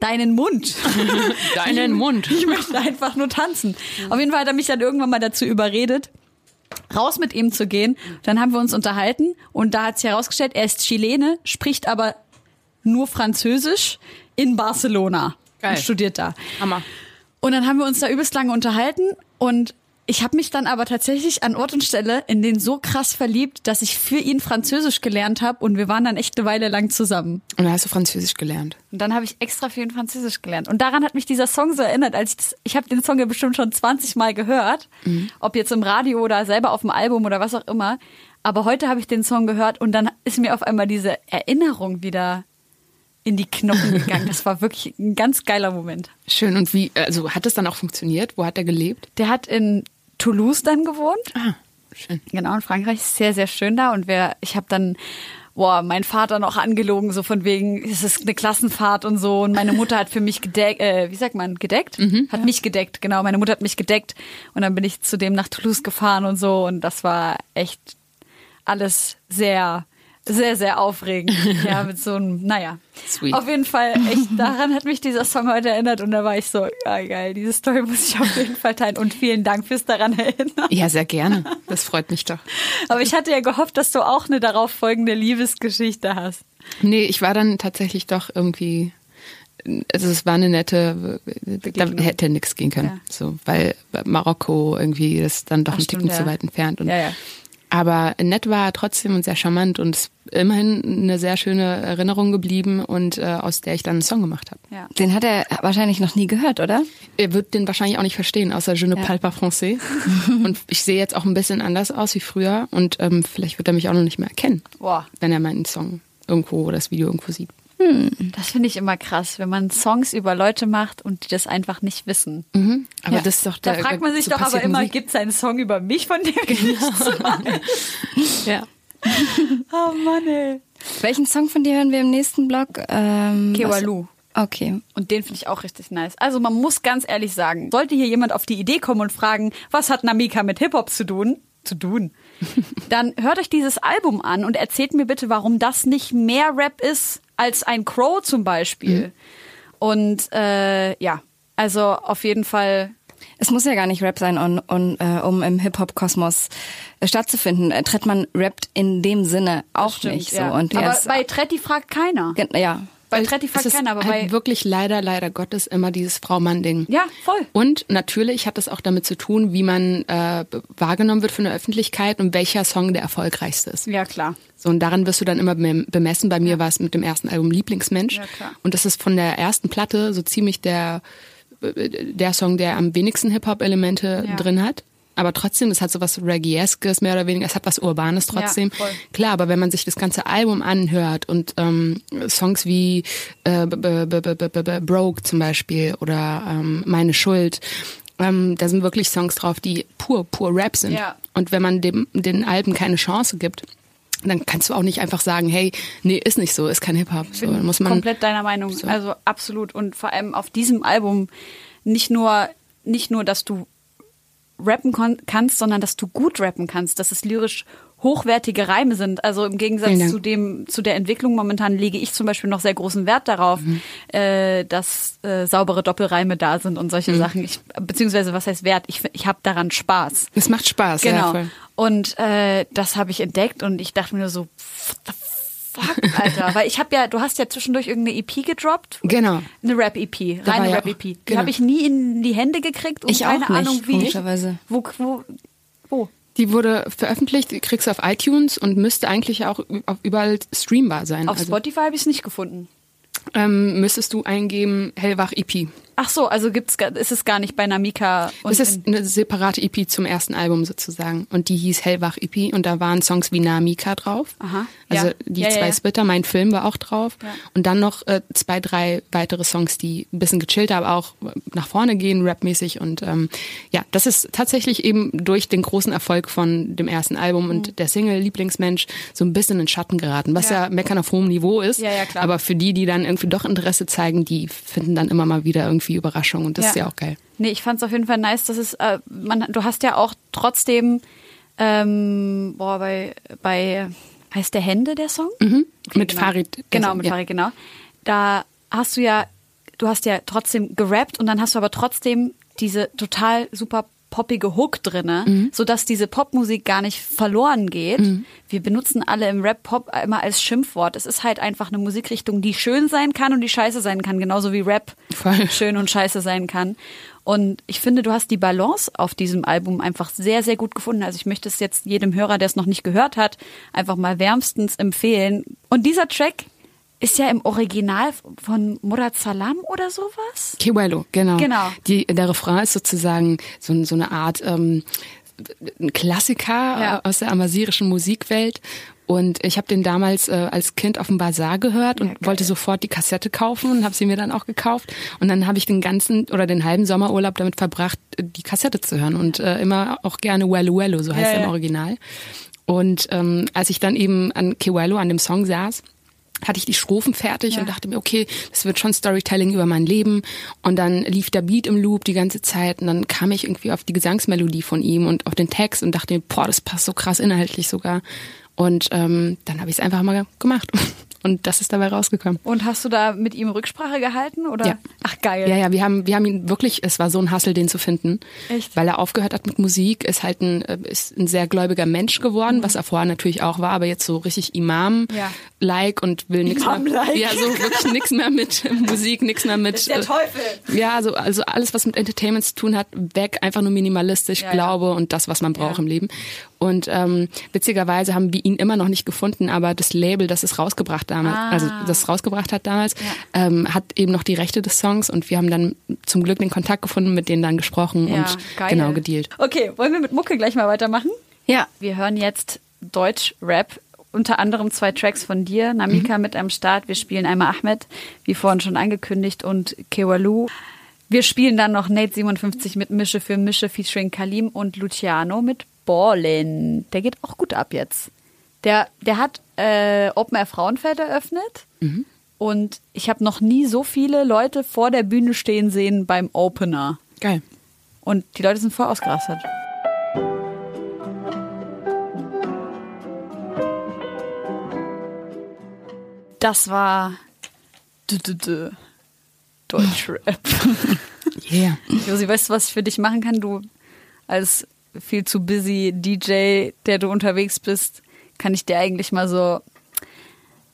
deinen Mund. deinen Mund. Ich möchte einfach nur tanzen. Auf jeden Fall hat er mich dann irgendwann mal dazu überredet, raus mit ihm zu gehen. Dann haben wir uns unterhalten und da hat sich herausgestellt, er ist Chilene, spricht aber nur Französisch in Barcelona Geil. und studiert da. Hammer. Und dann haben wir uns da übelst lange unterhalten und ich habe mich dann aber tatsächlich an Ort und Stelle in den so krass verliebt, dass ich für ihn Französisch gelernt habe und wir waren dann echt eine Weile lang zusammen. Und dann hast du Französisch gelernt. Und dann habe ich extra für ihn Französisch gelernt. Und daran hat mich dieser Song so erinnert, als ich das, ich habe den Song ja bestimmt schon 20 Mal gehört, ob jetzt im Radio oder selber auf dem Album oder was auch immer. Aber heute habe ich den Song gehört und dann ist mir auf einmal diese Erinnerung wieder in die Knochen gegangen. Das war wirklich ein ganz geiler Moment. Schön. Und wie, also hat es dann auch funktioniert? Wo hat er gelebt? Der hat in Toulouse dann gewohnt. Ah, schön. Genau, in Frankreich ist sehr, sehr schön da. Und wer, ich habe dann, boah, mein Vater noch angelogen, so von wegen, es ist eine Klassenfahrt und so. Und meine Mutter hat für mich gedeckt, äh, wie sagt man, gedeckt? hat mich gedeckt, genau. Meine Mutter hat mich gedeckt. Und dann bin ich zu dem nach Toulouse gefahren und so. Und das war echt alles sehr, sehr, sehr aufregend. Ja, mit so einem, naja. Sweet. Auf jeden Fall, echt, daran hat mich dieser Song heute erinnert. Und da war ich so, ja geil, diese Story muss ich auf jeden Fall teilen. Und vielen Dank fürs daran erinnern. Ja, sehr gerne. Das freut mich doch. Aber ich hatte ja gehofft, dass du auch eine darauf folgende Liebesgeschichte hast. Nee, ich war dann tatsächlich doch irgendwie. Also es war eine nette, da hätte nichts gehen können. Ja. So, weil Marokko irgendwie ist dann doch Ach, ein Ticken ja. zu weit entfernt. Und Ja, ja. Aber nett war er trotzdem und sehr charmant und ist immerhin eine sehr schöne Erinnerung geblieben und äh, aus der ich dann einen Song gemacht habe. Ja. Den hat er wahrscheinlich noch nie gehört, oder? Er wird den wahrscheinlich auch nicht verstehen, außer Je ne parle pas français. und ich sehe jetzt auch ein bisschen anders aus wie früher und ähm, vielleicht wird er mich auch noch nicht mehr erkennen, Boah. wenn er meinen Song irgendwo oder das Video irgendwo sieht. Hm. Das finde ich immer krass, wenn man Songs über Leute macht und die das einfach nicht wissen. Mhm. Aber ja. das ist doch da, da fragt man sich so doch aber immer, gibt es einen Song über mich, von dem ich genau. nichts weiß? ja. oh Mann, ey. Welchen Song von dir hören wir im nächsten Blog? Ähm, Kewalu. Okay. Und den finde ich auch richtig nice. Also man muss ganz ehrlich sagen, sollte hier jemand auf die Idee kommen und fragen, was hat Namika mit Hip-Hop zu tun? Zu tun. Dann hört euch dieses Album an und erzählt mir bitte, warum das nicht mehr Rap ist als ein Crow zum Beispiel. Mhm. Und äh, ja, also auf jeden Fall es muss ja gar nicht Rap sein, um, um, äh, um im Hip-Hop-Kosmos äh, stattzufinden. Äh, Trettmann rappt in dem Sinne auch stimmt, nicht so. Ja. Und aber bei Tretti fragt keiner. Ja, bei Tretti fragt keiner, aber halt bei wirklich leider, leider Gottes immer dieses Frau-Mann-Ding. Ja, voll. Und natürlich hat es auch damit zu tun, wie man äh, wahrgenommen wird von der Öffentlichkeit und welcher Song der erfolgreichste ist. Ja, klar. So, und daran wirst du dann immer bemessen. Bei mir ja. war es mit dem ersten Album Lieblingsmensch. Ja, klar. Und das ist von der ersten Platte so ziemlich der, der Song, der am wenigsten Hip-Hop-Elemente ja. drin hat aber trotzdem, es hat so was Reggae-eskes mehr oder weniger, es hat was Urbanes trotzdem. Ja, Klar, aber wenn man sich das ganze Album anhört und ähm, Songs wie äh, Broke zum Beispiel oder ähm, Meine Schuld, ähm, da sind wirklich Songs drauf, die pur, pur Rap sind. Ja. Und wenn man dem, den Alben keine Chance gibt, dann kannst du auch nicht einfach sagen, hey, nee, ist nicht so, ist kein Hip-Hop. So, muss man komplett deiner Meinung. So. Also absolut. Und vor allem auf diesem Album nicht nur, nicht nur, dass du rappen kannst, sondern dass du gut rappen kannst, dass es lyrisch hochwertige Reime sind. Also im Gegensatz zu dem zu der Entwicklung momentan lege ich zum Beispiel noch sehr großen Wert darauf, mhm. äh, dass äh, saubere Doppelreime da sind und solche mhm. Sachen. Ich, beziehungsweise was heißt Wert? Ich ich habe daran Spaß. Es macht Spaß. Genau. Ja, und äh, das habe ich entdeckt und ich dachte mir so, what the fuck, Alter. Weil ich habe ja, du hast ja zwischendurch irgendeine EP gedroppt. Genau. Eine Rap-EP, reine ja Rap-EP. Die genau. habe ich nie in die Hände gekriegt und ich keine auch nicht, Ahnung wie. Komischerweise. Wo, wo, wo? Die wurde veröffentlicht, kriegst du auf iTunes und müsste eigentlich auch überall streambar sein. Auf also, Spotify habe ich es nicht gefunden. Ähm, müsstest du eingeben Hellwach EP. Ach so, also gibt's, ist es gar nicht bei Namika. es ist eine separate EP zum ersten Album sozusagen. Und die hieß Hellwach EP und da waren Songs wie Namika drauf. Aha. Also ja. die ja, zwei ja. Splitter, mein Film war auch drauf. Und dann noch äh, zwei, drei weitere Songs, die ein bisschen gechillter, aber auch nach vorne gehen, rapmäßig. Und ähm, ja, das ist tatsächlich eben durch den großen Erfolg von dem ersten Album mhm. und der Single Lieblingsmensch so ein bisschen in Schatten geraten, was ja, Meckern auf hohem Niveau ist. Ja, ja, klar. Aber für die, die dann irgendwie doch Interesse zeigen, die finden dann immer mal wieder irgendwie Überraschung. Und das ja. ist ja auch geil. Nee, ich fand es auf jeden Fall nice, dass es, äh, man, du hast ja auch trotzdem, ähm, boah, bei, bei, heißt der Hände der Song? Mhm. Okay, mit genau. Farid. Genau, mit ja. Farid, genau. Da hast du ja, du hast ja trotzdem gerappt und dann hast du aber trotzdem diese total super poppige Hook drinne, mhm. sodass diese Popmusik gar nicht verloren geht. Mhm. Wir benutzen alle im Rap Pop immer als Schimpfwort. Es ist halt einfach eine Musikrichtung, die schön sein kann und die scheiße sein kann, genauso wie Rap Voll. schön und scheiße sein kann. Und ich finde, du hast die Balance auf diesem Album einfach sehr, sehr gut gefunden. Also ich möchte es jetzt jedem Hörer, der es noch nicht gehört hat, einfach mal wärmstens empfehlen. Und dieser Track ist ja im Original von Murad Salam oder sowas. Kiwelo, genau. Genau. Die, der Refrain ist sozusagen so, so eine Art ähm, ein Klassiker Ja. aus der amazirischen Musikwelt. Und ich habe den damals äh, als Kind auf dem Bazar gehört und Ja, wollte sofort die Kassette kaufen und habe sie mir dann auch gekauft. Und dann habe ich den ganzen oder den halben Sommerurlaub damit verbracht, die Kassette zu hören und äh, immer auch gerne Wello Wello, so heißt Ja, er ja. im Original. Und ähm, als ich dann eben an Kiwelo, an dem Song saß, hatte ich die Strophen fertig Ja. und dachte mir, okay, das wird schon Storytelling über mein Leben. Und dann lief der Beat im Loop die ganze Zeit und dann kam ich irgendwie auf die Gesangsmelodie von ihm und auf den Text und dachte mir, boah, das passt so krass inhaltlich sogar. Und ähm, dann habe ich es einfach mal gemacht. Und das ist dabei rausgekommen. Und hast du da mit ihm Rücksprache gehalten? Oder? Ja. Ach geil. Ja, ja, wir haben, wir haben ihn wirklich, es war so ein Hassel, den zu finden. Echt? Weil er aufgehört hat mit Musik, ist halt ein, äh, ist ein sehr gläubiger Mensch geworden, was er vorher natürlich auch war, aber jetzt so richtig Imam-like und will nichts mehr. Imam-like. Ja, so wirklich nichts mehr mit Musik, nichts mehr mit. äh, Teufel. Ja, also, also alles, was mit Entertainment zu tun hat, weg, einfach nur minimalistisch, Ja, ja. Glaube und das, was man braucht Ja. im Leben. Und ähm, witzigerweise haben wir ihn immer noch nicht gefunden, aber das Label, das es rausgebracht damals, Ah. also das rausgebracht hat damals, ähm, hat eben noch die Rechte des Songs und wir haben dann zum Glück den Kontakt gefunden, mit denen dann gesprochen Ja, und geil. genau gedealt. Okay, wollen wir mit Mucke gleich mal weitermachen? Ja. Wir hören jetzt Deutsch-Rap unter anderem zwei Tracks von dir, Namika mhm. mit am Start. Wir spielen einmal Ahmed, wie vorhin schon angekündigt, und Kewalu. Wir spielen dann noch Nate 57 mit Mische für Mische featuring Kalim und Luciano mit Ballin. Der geht auch gut ab jetzt. Der, der hat äh, Open Air Frauenfeld eröffnet. Mhm. Und ich habe noch nie so viele Leute vor der Bühne stehen sehen beim Opener. Geil. Und die Leute sind voll ausgerastet. Das war Deutschrap. Yeah. Josi, weißt du, was ich für dich machen kann? Du als viel zu busy DJ, der du unterwegs bist, kann ich dir eigentlich mal so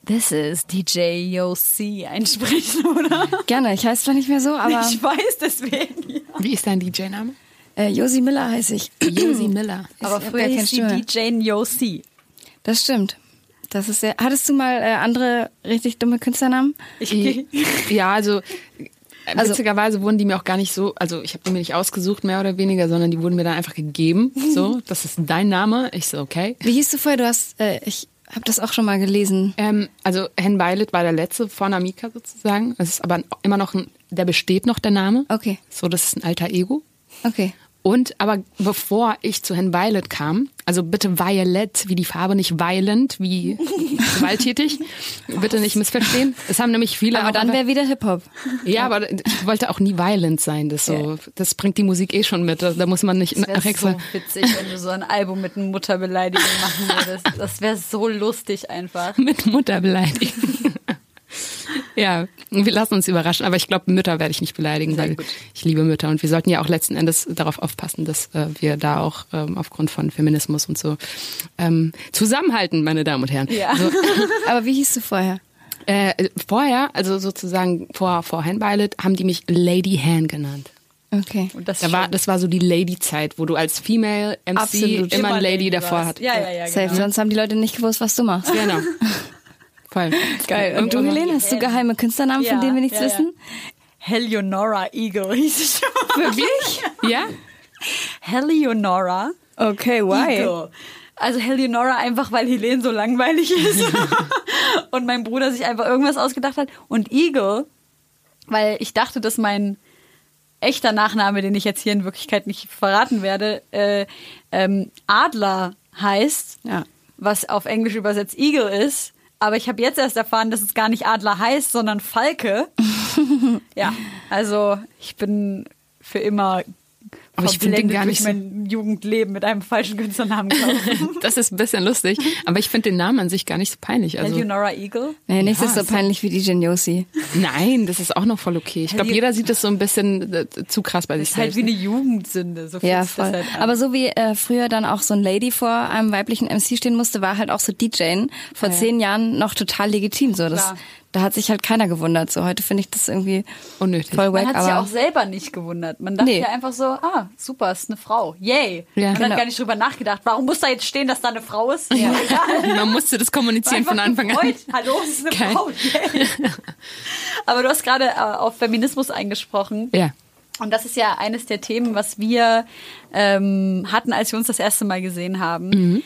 This is DJ Yo C einsprechen, oder? Gerne, ich heiße zwar nicht mehr so, aber. Ich weiß deswegen. Ja. Wie ist dein DJ-Name? Äh, Josi Miller heiße ich. Josi Miller. aber früher hieß die DJ Yo C. Das stimmt. Das ist sehr. Hattest du mal äh, andere richtig dumme Künstlernamen? Ich, ja, also also, Witzigerweise wurden die mir auch gar nicht so, also ich habe die mir nicht ausgesucht, mehr oder weniger, sondern die wurden mir dann einfach gegeben. So, das ist dein Name. Ich so, okay. Wie hieß du vorher? Du hast, äh, ich habe das auch schon mal gelesen. Ähm, also Hen Violet war der letzte von Amika sozusagen. Es ist aber immer noch ein, der besteht noch der Name. Okay. So, das ist ein alter Ego. Okay. Und aber bevor ich zu Hen Violet kam, also bitte Violet, wie die Farbe, nicht violent, wie gewalttätig, bitte nicht missverstehen. Es haben nämlich viele. Aber dann wäre wieder Hip Hop. Ja, aber ich wollte auch nie violent sein. Das so, das bringt die Musik eh schon mit. Da, da muss man nicht das extra. so witzig, wenn du so ein Album mit Mutterbeleidigung machen würdest. Das wäre so lustig einfach. mit Mutterbeleidigung. Ja, wir lassen uns überraschen, aber ich glaube, Mütter werde ich nicht beleidigen, Sehr weil gut. ich liebe Mütter und wir sollten ja auch letzten Endes darauf aufpassen, dass äh, wir da auch ähm, aufgrund von Feminismus und so ähm, zusammenhalten, meine Damen und Herren. Ja. So. aber wie hieß du vorher? Äh, vorher, also sozusagen vor, vor Han Violet, haben die mich Lady Han genannt. Okay. Und das, da war, das war so die Lady-Zeit, wo du als Female MC Absolut. immer ein Lady, Lady davor hattest. Ja, ja, ja. Safe, genau. sonst haben die Leute nicht gewusst, was du machst. Genau. Voll. Geil. Und du, Helene, hast du geheime Künstlernamen, ja, von denen wir nichts ja, wissen? Heleonora Eagle hieß ich schon. Wirklich? ja? Heleonora. Okay, why? Eagle. Also Heleonora einfach, weil Helene so langweilig ist. und mein Bruder sich einfach irgendwas ausgedacht hat. Und Eagle, weil ich dachte, dass mein echter Nachname, den ich jetzt hier in Wirklichkeit nicht verraten werde, äh, ähm, Adler heißt, ja. was auf Englisch übersetzt Eagle ist. Aber ich habe jetzt erst erfahren, dass es gar nicht Adler heißt, sondern Falke. ja, also ich bin für immer aber ich finde den gar nicht mein Jugendleben mit einem falschen Künstlernamen Das ist ein bisschen lustig, aber ich finde den Namen an sich gar nicht so peinlich. Also Eleonora Eagle? Nee, nichts ja, ist so peinlich wie die Geniosi. Nein, das ist auch noch voll okay. Ich glaube, jeder sieht das so ein bisschen äh, zu krass bei sich selbst. Das ist halt wie eine Jugendsünde. So ja, voll. Halt aber so wie äh, früher dann auch so ein Lady vor einem weiblichen MC stehen musste, war halt auch so DJing vor ja, zehn Jahren noch total legitim. So, das, da hat sich halt keiner gewundert. So heute finde ich das irgendwie unnötig. Voll wack, Man hat sich ja auch selber nicht gewundert. Man dachte nee. ja einfach so, ah, super, ist eine Frau. Yay. Ja. Man genau. hat gar nicht drüber nachgedacht. Warum muss da jetzt stehen, dass da eine Frau ist? Ja. Man musste das kommunizieren von Anfang gefreut. an. Hallo, es ist eine Geil. Frau. Yay. Aber du hast gerade äh, auf Feminismus eingesprochen. Ja. Und das ist ja eines der Themen, was wir ähm, hatten, als wir uns das erste Mal gesehen haben. Mhm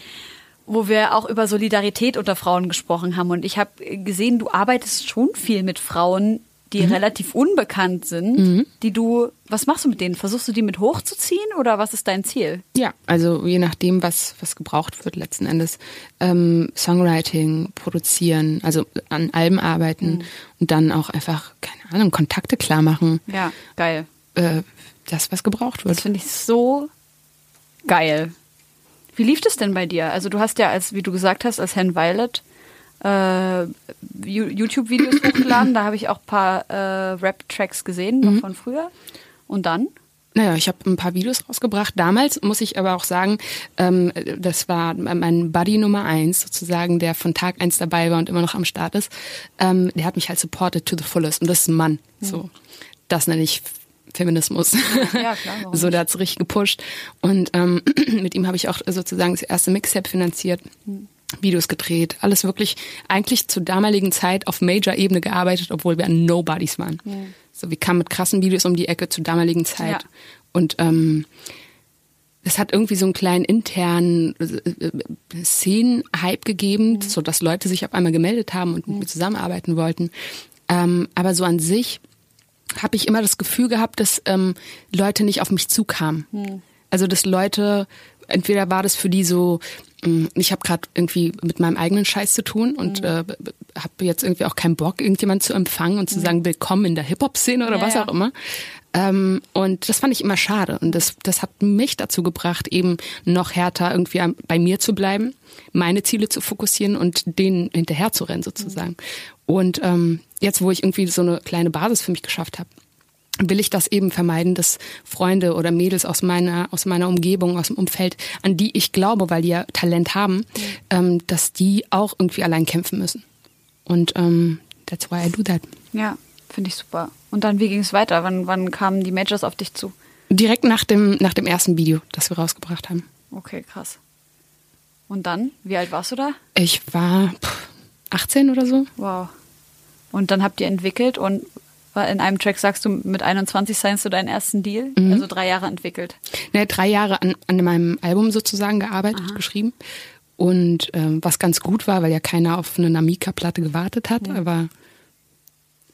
wo wir auch über Solidarität unter Frauen gesprochen haben. Und ich habe gesehen, du arbeitest schon viel mit Frauen, die mhm. relativ unbekannt sind, mhm. die du, was machst du mit denen? Versuchst du die mit hochzuziehen oder was ist dein Ziel? Ja, also je nachdem, was, was gebraucht wird letzten Endes. Ähm, Songwriting, produzieren, also an Alben arbeiten mhm. und dann auch einfach, keine Ahnung, Kontakte klar machen. Ja, geil. Äh, das, was gebraucht wird. Das finde ich so geil. Wie lief das denn bei dir? Also du hast ja, als wie du gesagt hast, als Hen Violet äh, YouTube-Videos hochgeladen. Da habe ich auch ein paar äh, Rap-Tracks gesehen, noch mhm. von früher. Und dann? Naja, ich habe ein paar Videos rausgebracht. Damals muss ich aber auch sagen, ähm, das war mein Buddy Nummer eins sozusagen, der von Tag eins dabei war und immer noch am Start ist. Ähm, der hat mich halt supported to the fullest und das ist ein Mann. Mhm. So, das nenne ich Feminismus. Ja, klar. so, der hat's richtig gepusht. Und ähm, mit ihm habe ich auch sozusagen das erste Mixtape finanziert. Videos gedreht, alles wirklich eigentlich zur damaligen Zeit auf Major-Ebene gearbeitet, obwohl wir an Nobodies waren. Mhm. So, wir kamen mit krassen Videos um die Ecke zur damaligen Zeit. Ja. Und ähm, es hat irgendwie so einen kleinen internen äh, Szenen-Hype gegeben, mhm. so dass Leute sich auf einmal gemeldet haben und mit mir zusammenarbeiten wollten. Ähm, aber so an sich habe ich immer das Gefühl gehabt, dass ähm, Leute nicht auf mich zukamen. Mhm. Also dass Leute, entweder war das für die so, mm, ich habe gerade irgendwie mit meinem eigenen Scheiß zu tun und mhm. äh, habe jetzt irgendwie auch keinen Bock, irgendjemand zu empfangen und zu mhm. sagen, willkommen in der Hip-Hop-Szene oder ja, was auch immer. Ähm, und das fand ich immer schade. Und das, das hat mich dazu gebracht, eben noch härter irgendwie bei mir zu bleiben, meine Ziele zu fokussieren und denen hinterher zu rennen sozusagen. Und ähm, jetzt, wo ich irgendwie so eine kleine Basis für mich geschafft habe, will ich das eben vermeiden, dass Freunde oder Mädels aus meiner, aus meiner Umgebung, aus dem Umfeld, an die ich glaube, weil die ja Talent haben, ähm, dass die auch irgendwie allein kämpfen müssen. Und ähm, that's why I do that. Ja, finde ich super. Und dann, wie ging es weiter? Wann, wann kamen die Majors auf dich zu? Direkt nach dem, nach dem ersten Video, das wir rausgebracht haben. Okay, krass. Und dann, wie alt warst du da? Ich war 18 oder so. Wow. Und dann habt ihr entwickelt und in einem Track sagst du, mit 21 signst du deinen ersten Deal, mhm. also drei Jahre entwickelt. Ne, drei Jahre an, an meinem Album sozusagen gearbeitet, Aha. geschrieben. Und ähm, was ganz gut war, weil ja keiner auf eine Namika-Platte gewartet hat, ja. aber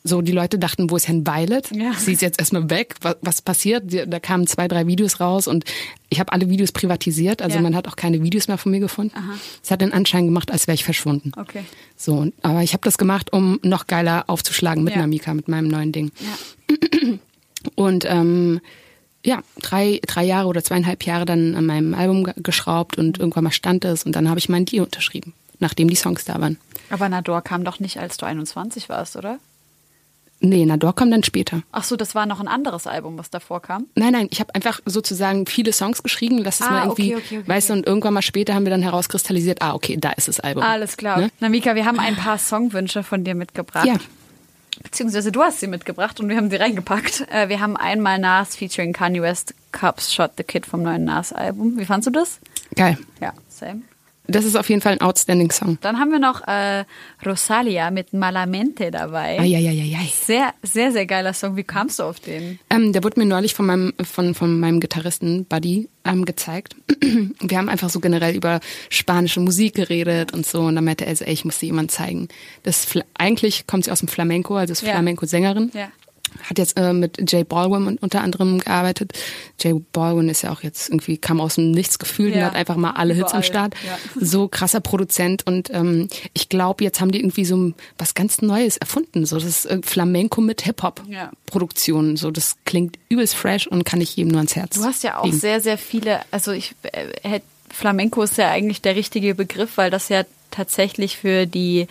so die Leute dachten, wo ist Herrn Violet? Ja. Sie ist jetzt erstmal weg. Was, was passiert? Da kamen zwei, drei Videos raus und ich habe alle Videos privatisiert. Also ja. man hat auch keine Videos mehr von mir gefunden. Es hat den Anschein gemacht, als wäre ich verschwunden. Okay. So, aber ich habe das gemacht, um noch geiler aufzuschlagen mit ja. Namika, mit meinem neuen Ding. Ja. Und ähm, ja, drei, drei Jahre oder zweieinhalb Jahre dann an meinem Album geschraubt und irgendwann mal stand es und dann habe ich meinen Deal unterschrieben, nachdem die Songs da waren. Aber Nador kam doch nicht, als du 21 warst, oder? Nee, Nador kam dann später. Ach so, das war noch ein anderes Album, was davor kam? Nein, nein, ich habe einfach sozusagen viele Songs geschrieben, lass es ah, mal irgendwie, okay, okay, okay, weißt du, und irgendwann mal später haben wir dann herauskristallisiert, ah, okay, da ist das Album. Alles klar. Ne? Namika, wir haben ein paar Songwünsche von dir mitgebracht. Ja. Beziehungsweise du hast sie mitgebracht und wir haben sie reingepackt. Äh, wir haben einmal Nas featuring Kanye West, Cups Shot the Kid vom neuen Nas-Album. Wie fandst du das? Geil. Ja, same. Das ist auf jeden Fall ein outstanding Song. Dann haben wir noch äh, Rosalia mit Malamente dabei. Ai, ai, ai, ai. Sehr, sehr, sehr geiler Song. Wie kamst du auf den? Ähm, der wurde mir neulich von meinem, von, von meinem Gitarristen Buddy ähm, gezeigt. wir haben einfach so generell über spanische Musik geredet und so. Und dann meinte er so, ey, ich muss dir jemand zeigen. Das eigentlich kommt sie aus dem Flamenco, also ist ja. Flamenco-Sängerin. Ja hat jetzt äh, mit Jay Baldwin unter anderem gearbeitet. Jay Baldwin ist ja auch jetzt irgendwie, kam aus dem Nichts gefühlt ja. und hat einfach mal alle Überall. Hits am Start. Ja. So krasser Produzent und ähm, ich glaube, jetzt haben die irgendwie so was ganz Neues erfunden. So das ist äh, Flamenco mit Hip-Hop-Produktion. So das klingt übelst fresh und kann ich jedem nur ans Herz. Du hast ja auch legen. sehr, sehr viele, also ich äh, Flamenco ist ja eigentlich der richtige Begriff, weil das ja tatsächlich für die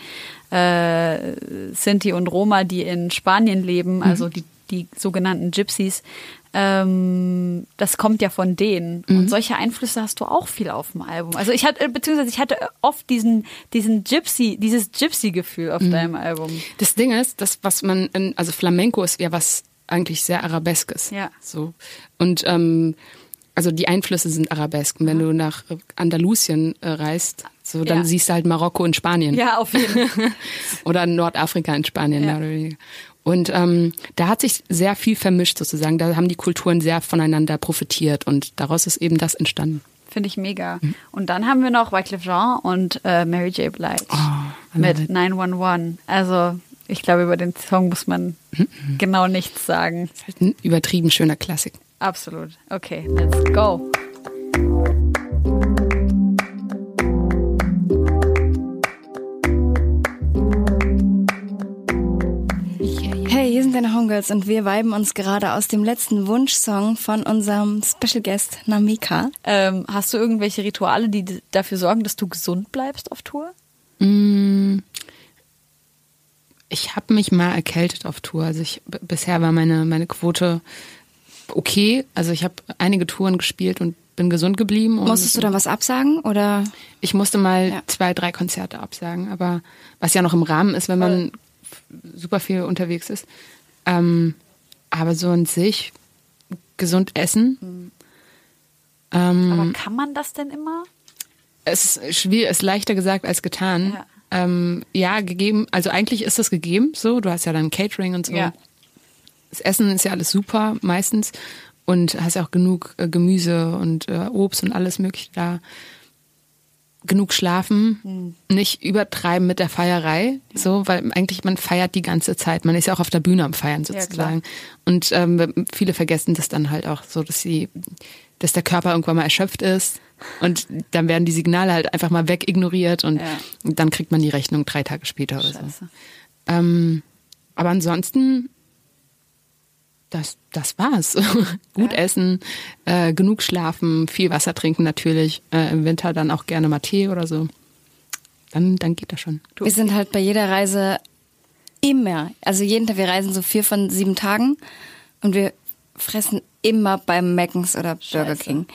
äh, Sinti und Roma, die in Spanien leben, mhm. also die, die sogenannten Gypsies, ähm, das kommt ja von denen. Mhm. Und solche Einflüsse hast du auch viel auf dem Album. Also ich hatte, beziehungsweise ich hatte oft diesen, diesen Gypsy, dieses Gypsy-Gefühl auf mhm. deinem Album. Das Ding ist, das, was man, in, also Flamenco ist ja was eigentlich sehr Arabeskes. Ja. So. Und ähm, also die Einflüsse sind arabesk. Und wenn du nach Andalusien äh, reist, so dann ja. siehst du halt Marokko in Spanien. Ja, auf jeden Fall. oder Nordafrika in Spanien. Ja. Und ähm, da hat sich sehr viel vermischt sozusagen. Da haben die Kulturen sehr voneinander profitiert und daraus ist eben das entstanden. Finde ich mega. Mhm. Und dann haben wir noch Wycliffe Jean und äh, Mary J. Blige oh, mit 911. Also ich glaube, über den Song muss man mhm. genau nichts sagen. Das ist halt ein übertrieben schöner Klassik. Absolut. Okay, let's go. Hey, hier sind deine Homegirls und wir weiben uns gerade aus dem letzten Wunschsong von unserem Special Guest Namika. Ähm, hast du irgendwelche Rituale, die dafür sorgen, dass du gesund bleibst auf Tour? Mm, ich habe mich mal erkältet auf Tour. Also ich, bisher war meine, meine Quote okay. Also ich habe einige Touren gespielt und bin gesund geblieben. Musstest du dann was absagen oder? Ich musste mal ja. zwei, drei Konzerte absagen, aber was ja noch im Rahmen ist, wenn man super viel unterwegs ist. Ähm, aber so an sich gesund essen. Mhm. Ähm, aber kann man das denn immer? Es ist schwierig, es ist leichter gesagt als getan. Ja. Ähm, ja, gegeben, also eigentlich ist das gegeben so, du hast ja dann Catering und so. Ja das Essen ist ja alles super meistens. und hast ja auch genug äh, Gemüse und äh, Obst und alles mögliche da. Genug schlafen, mhm. nicht übertreiben mit der Feierei, so, weil eigentlich man feiert die ganze Zeit. Man ist ja auch auf der Bühne am Feiern sozusagen. Ja, und ähm, viele vergessen das dann halt auch so, dass sie, dass der Körper irgendwann mal erschöpft ist und dann werden die Signale halt einfach mal wegignoriert und, ja. und dann kriegt man die Rechnung drei Tage später oder Scheiße. so. Ähm, aber ansonsten das, das war's. Gut ja. essen, äh, genug schlafen, viel Wasser trinken natürlich. Äh, Im Winter dann auch gerne mal Tee oder so. Dann, dann geht das schon. Wir sind halt bei jeder Reise immer, also jeden Tag, wir reisen so vier von sieben Tagen und wir fressen immer beim Mackens oder Burger Scheiße. King.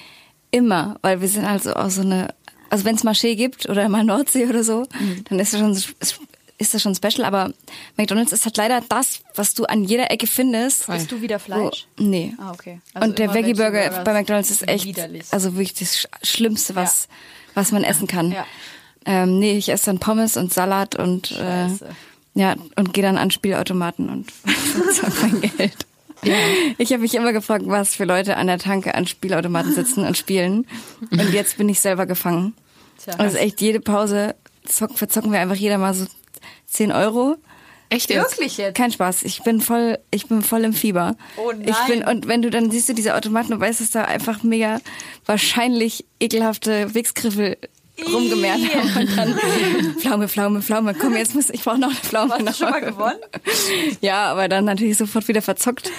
Immer, weil wir sind halt auch so eine, also wenn es Marché gibt oder mal Nordsee oder so, mhm. dann ist es schon ist das schon special, aber McDonalds ist halt leider das, was du an jeder Ecke findest. Bist du wieder Fleisch? Wo, nee. Ah, okay. Also und der Veggie Burger bei McDonalds ist echt, widerlich. also wirklich das Schlimmste, was, ja. was man essen kann. Ja. Ähm, nee, ich esse dann Pommes und Salat und, äh, ja, und gehe dann an Spielautomaten und zahle mein Geld. Ja. Ich habe mich immer gefragt, was für Leute an der Tanke an Spielautomaten sitzen und spielen. Und jetzt bin ich selber gefangen. Tja, also echt jede Pause zock, verzocken wir einfach jeder mal so 10 Euro. Echt jetzt? Wirklich jetzt? Kein Spaß. Ich bin voll, ich bin voll im Fieber. Oh nein. Ich bin, und wenn du dann siehst du diese Automaten und weißt, dass da einfach mega wahrscheinlich ekelhafte Wichsgriffel rumgemehrt haben und dann Pflaume, Pflaume, Pflaume. Komm, jetzt muss ich brauche noch eine Pflaume. Hast du schon mal gewonnen? Ja, aber dann natürlich sofort wieder verzockt.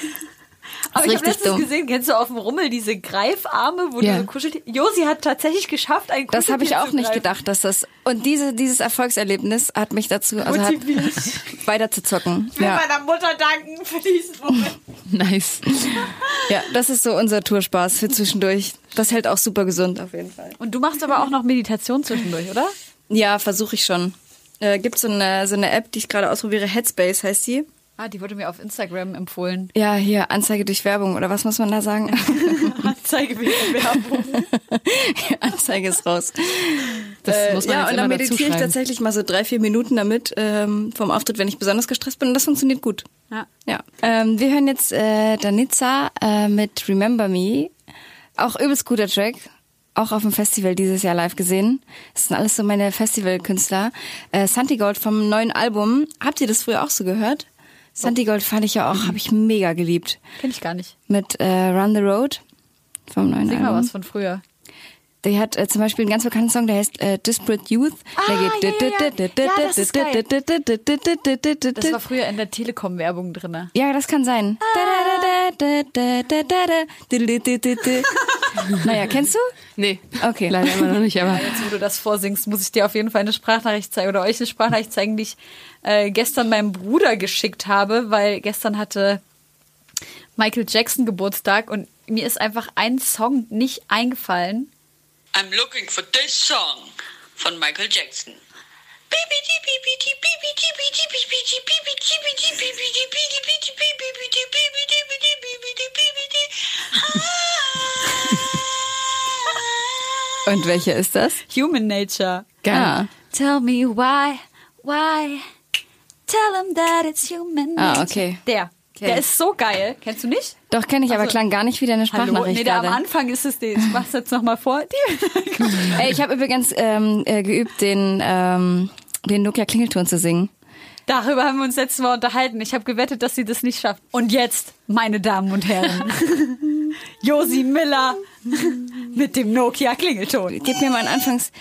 Aber ich habe letztens dumm. gesehen, kennst du auf dem Rummel diese Greifarme, wo ja. du so kuschelt. Josi hat tatsächlich geschafft, ein Das habe ich auch nicht gedacht, dass das und diese dieses Erfolgserlebnis hat mich dazu also hat, weiter zu zocken. Ich will ja. meiner Mutter danken für diesen Moment. nice. Ja, das ist so unser Tourspaß für zwischendurch. Das hält auch super gesund auf jeden Fall. Und du machst aber auch noch Meditation zwischendurch, oder? Ja, versuche ich schon. Äh, gibt so eine so eine App, die ich gerade ausprobiere, Headspace heißt die. Ah, die wurde mir auf Instagram empfohlen. Ja, hier, Anzeige durch Werbung, oder was muss man da sagen? Anzeige durch Werbung. Anzeige ist raus. Das äh, muss man ja, und dann meditiere ich tatsächlich mal so drei, vier Minuten damit ähm, vom Auftritt, wenn ich besonders gestresst bin. Und das funktioniert gut. Ja. ja. Ähm, wir hören jetzt äh, Danitza äh, mit Remember Me. Auch übelst guter Track auch auf dem Festival dieses Jahr live gesehen. Das sind alles so meine Festivalkünstler. Äh, Santi Gold vom neuen Album. Habt ihr das früher auch so gehört? Santigold fand ich ja auch, mhm. habe ich mega geliebt. Kenn ich gar nicht. Mit äh, Run the Road vom neuen Sing mal was von früher. Der hat äh, zum Beispiel einen ganz bekannten Song, der heißt äh, Disparate Youth. Ah, der geht. Ja, ja. ja, das, ist geil. das war früher in der Telekom-Werbung drin. Ja, das kann sein. Naja, kennst du? Nee. Okay. Leider immer noch nicht, aber. Jetzt, wo du das vorsingst, muss ich dir auf jeden Fall eine Sprachnachricht zeigen oder euch eine Sprachnachricht zeigen, die ich äh, gestern meinem Bruder geschickt habe, weil gestern hatte Michael Jackson Geburtstag und mir ist einfach ein Song nicht eingefallen I'm looking for this song von Michael Jackson. Und welcher ist das? Human Nature. Geil. Ah. Tell me why, why, tell him that it's human nature. Ah, okay. Der. Okay. Der ist so geil. Kennst du nicht? Doch, kenne ich, aber also, klang gar nicht wie deine Sprachnachricht Hallo? Nee, der am Anfang ist es, ich mach's jetzt nochmal vor. Ey, ich habe übrigens ähm, äh, geübt, den, ähm, den Nokia Klingelton zu singen. Darüber haben wir uns letztes Mal unterhalten. Ich habe gewettet, dass sie das nicht schafft. Und jetzt, meine Damen und Herren, Josi Miller mit dem Nokia Klingelton. Gib mir mal einen Anfangs...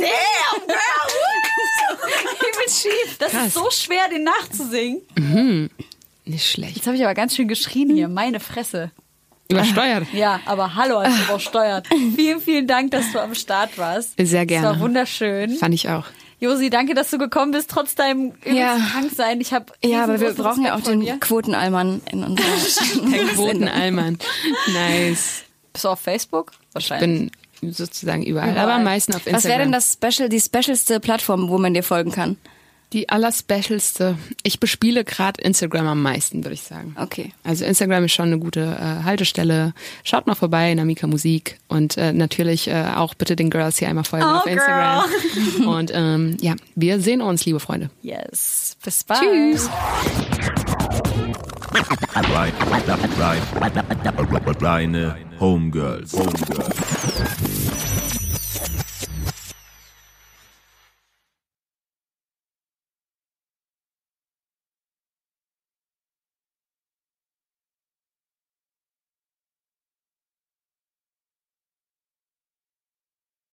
Damn, girl! Schief. Das Krass. ist so schwer, den nachzusingen. Mhm. Nicht schlecht. Jetzt habe ich aber ganz schön geschrien hier. Meine Fresse. Übersteuert. Ja, aber hallo, du übersteuert. vielen, vielen Dank, dass du am Start warst. Sehr gerne. Das war wunderschön. Fand ich auch. Josi, danke, dass du gekommen bist, trotz deinem ja. Kranksein. Ich habe Ja, aber wir brauchen ja auch den Quotenallmann in unserer Der Quotenallmann. Nice. Bist du auf Facebook? Wahrscheinlich. Ich bin sozusagen überall, überall. aber am meisten auf Instagram. Was wäre denn das Special, die specialste Plattform, wo man dir folgen kann? Die allerspecialste. Ich bespiele gerade Instagram am meisten, würde ich sagen. Okay. Also Instagram ist schon eine gute äh, Haltestelle. Schaut mal vorbei in Amika Musik und äh, natürlich äh, auch bitte den Girls hier einmal folgen Oh, auf Instagram. Und ähm, ja, wir sehen uns, liebe Freunde. Yes. Bis bald. Tschüss. Reine Homegirls. Homegirls.